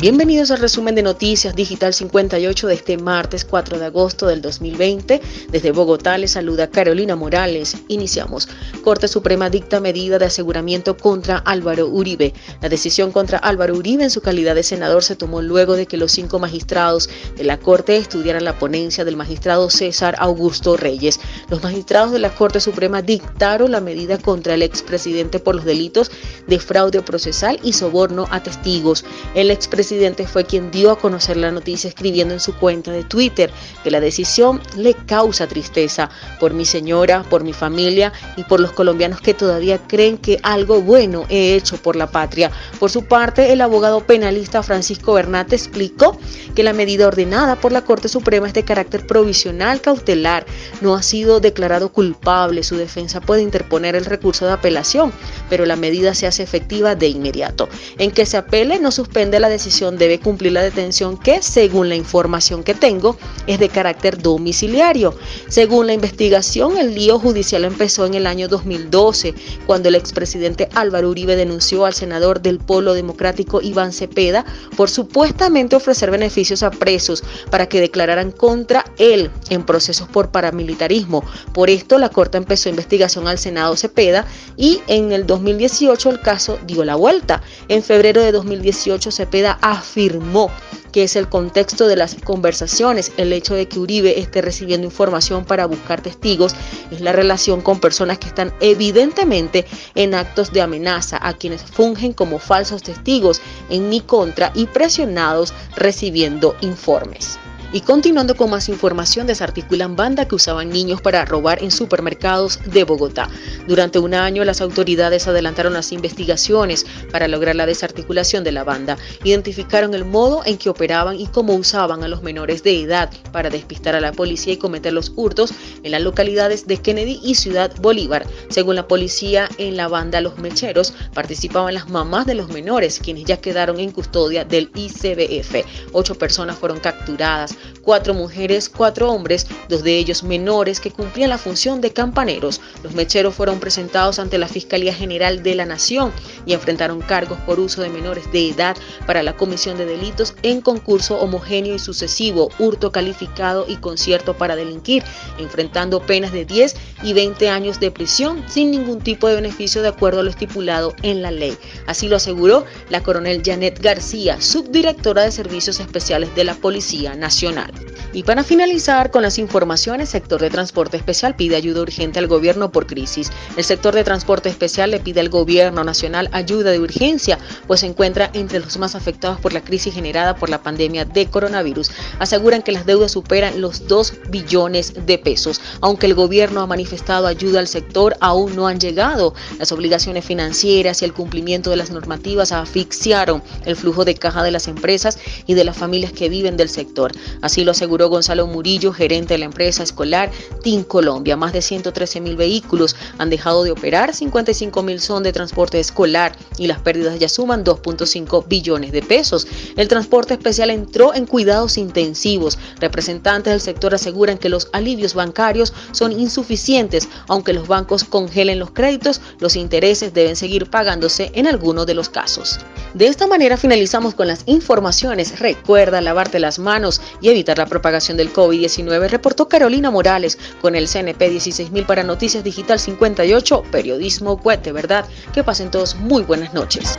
Bienvenidos al resumen de Noticias Digital 58 de este martes 4 de agosto del 2020. Desde Bogotá les saluda Carolina Morales. Iniciamos. Corte Suprema dicta medida de aseguramiento contra Álvaro Uribe. La decisión contra Álvaro Uribe en su calidad de senador se tomó luego de que los cinco magistrados de la Corte estudiaran la ponencia del magistrado César Augusto Reyes. Los magistrados de la Corte Suprema dictaron la medida contra el expresidente por los delitos de fraude procesal y soborno a testigos. El expresidente presidente fue quien dio a conocer la noticia escribiendo en su cuenta de Twitter que la decisión le causa tristeza por mi señora, por mi familia y por los colombianos que todavía creen que algo bueno he hecho por la patria. Por su parte, el abogado penalista Francisco Bernate explicó que la medida ordenada por la Corte Suprema es de carácter provisional cautelar, no ha sido declarado culpable, su defensa puede interponer el recurso de apelación, pero la medida se hace efectiva de inmediato. En que se apele no suspende la decisión debe cumplir la detención que, según la información que tengo, es de carácter domiciliario. Según la investigación, el lío judicial empezó en el año 2012, cuando el expresidente Álvaro Uribe denunció al senador del Polo Democrático Iván Cepeda por supuestamente ofrecer beneficios a presos para que declararan contra él en procesos por paramilitarismo. Por esto, la Corte empezó investigación al Senado Cepeda y en el 2018 el caso dio la vuelta. En febrero de 2018, Cepeda afirmó que es el contexto de las conversaciones, el hecho de que Uribe esté recibiendo información para buscar testigos, es la relación con personas que están evidentemente en actos de amenaza, a quienes fungen como falsos testigos en mi contra y presionados recibiendo informes. Y continuando con más información, desarticulan banda que usaban niños para robar en supermercados de Bogotá. Durante un año, las autoridades adelantaron las investigaciones para lograr la desarticulación de la banda. Identificaron el modo en que operaban y cómo usaban a los menores de edad para despistar a la policía y cometer los hurtos en las localidades de Kennedy y Ciudad Bolívar. Según la policía, en la banda Los Mecheros participaban las mamás de los menores, quienes ya quedaron en custodia del ICBF. Ocho personas fueron capturadas cuatro mujeres, cuatro hombres, dos de ellos menores que cumplían la función de campaneros. Los mecheros fueron presentados ante la Fiscalía General de la Nación y enfrentaron cargos por uso de menores de edad para la comisión de delitos en concurso homogéneo y sucesivo, hurto calificado y concierto para delinquir, enfrentando penas de 10 y 20 años de prisión sin ningún tipo de beneficio de acuerdo a lo estipulado en la ley. Así lo aseguró la coronel Janet García, subdirectora de Servicios Especiales de la Policía Nacional. profesional. Y para finalizar con las informaciones, sector de transporte especial pide ayuda urgente al gobierno por crisis. El sector de transporte especial le pide al gobierno nacional ayuda de urgencia, pues se encuentra entre los más afectados por la crisis generada por la pandemia de coronavirus. Aseguran que las deudas superan los 2 billones de pesos. Aunque el gobierno ha manifestado ayuda al sector, aún no han llegado. Las obligaciones financieras y el cumplimiento de las normativas asfixiaron el flujo de caja de las empresas y de las familias que viven del sector. Así lo aseguró Gonzalo Murillo, gerente de la empresa escolar TIN Colombia. Más de 113 mil vehículos han dejado de operar, 55 mil son de transporte escolar y las pérdidas ya suman 2.5 billones de pesos. El transporte especial entró en cuidados intensivos. Representantes del sector aseguran que los alivios bancarios son insuficientes, aunque los bancos congelen los créditos, los intereses deben seguir pagándose en algunos de los casos. De esta manera finalizamos con las informaciones. Recuerda lavarte las manos y evitar la propagación del COVID-19, reportó Carolina Morales con el CNP 16000 para Noticias Digital 58, periodismo de verdad. Que pasen todos muy buenas noches.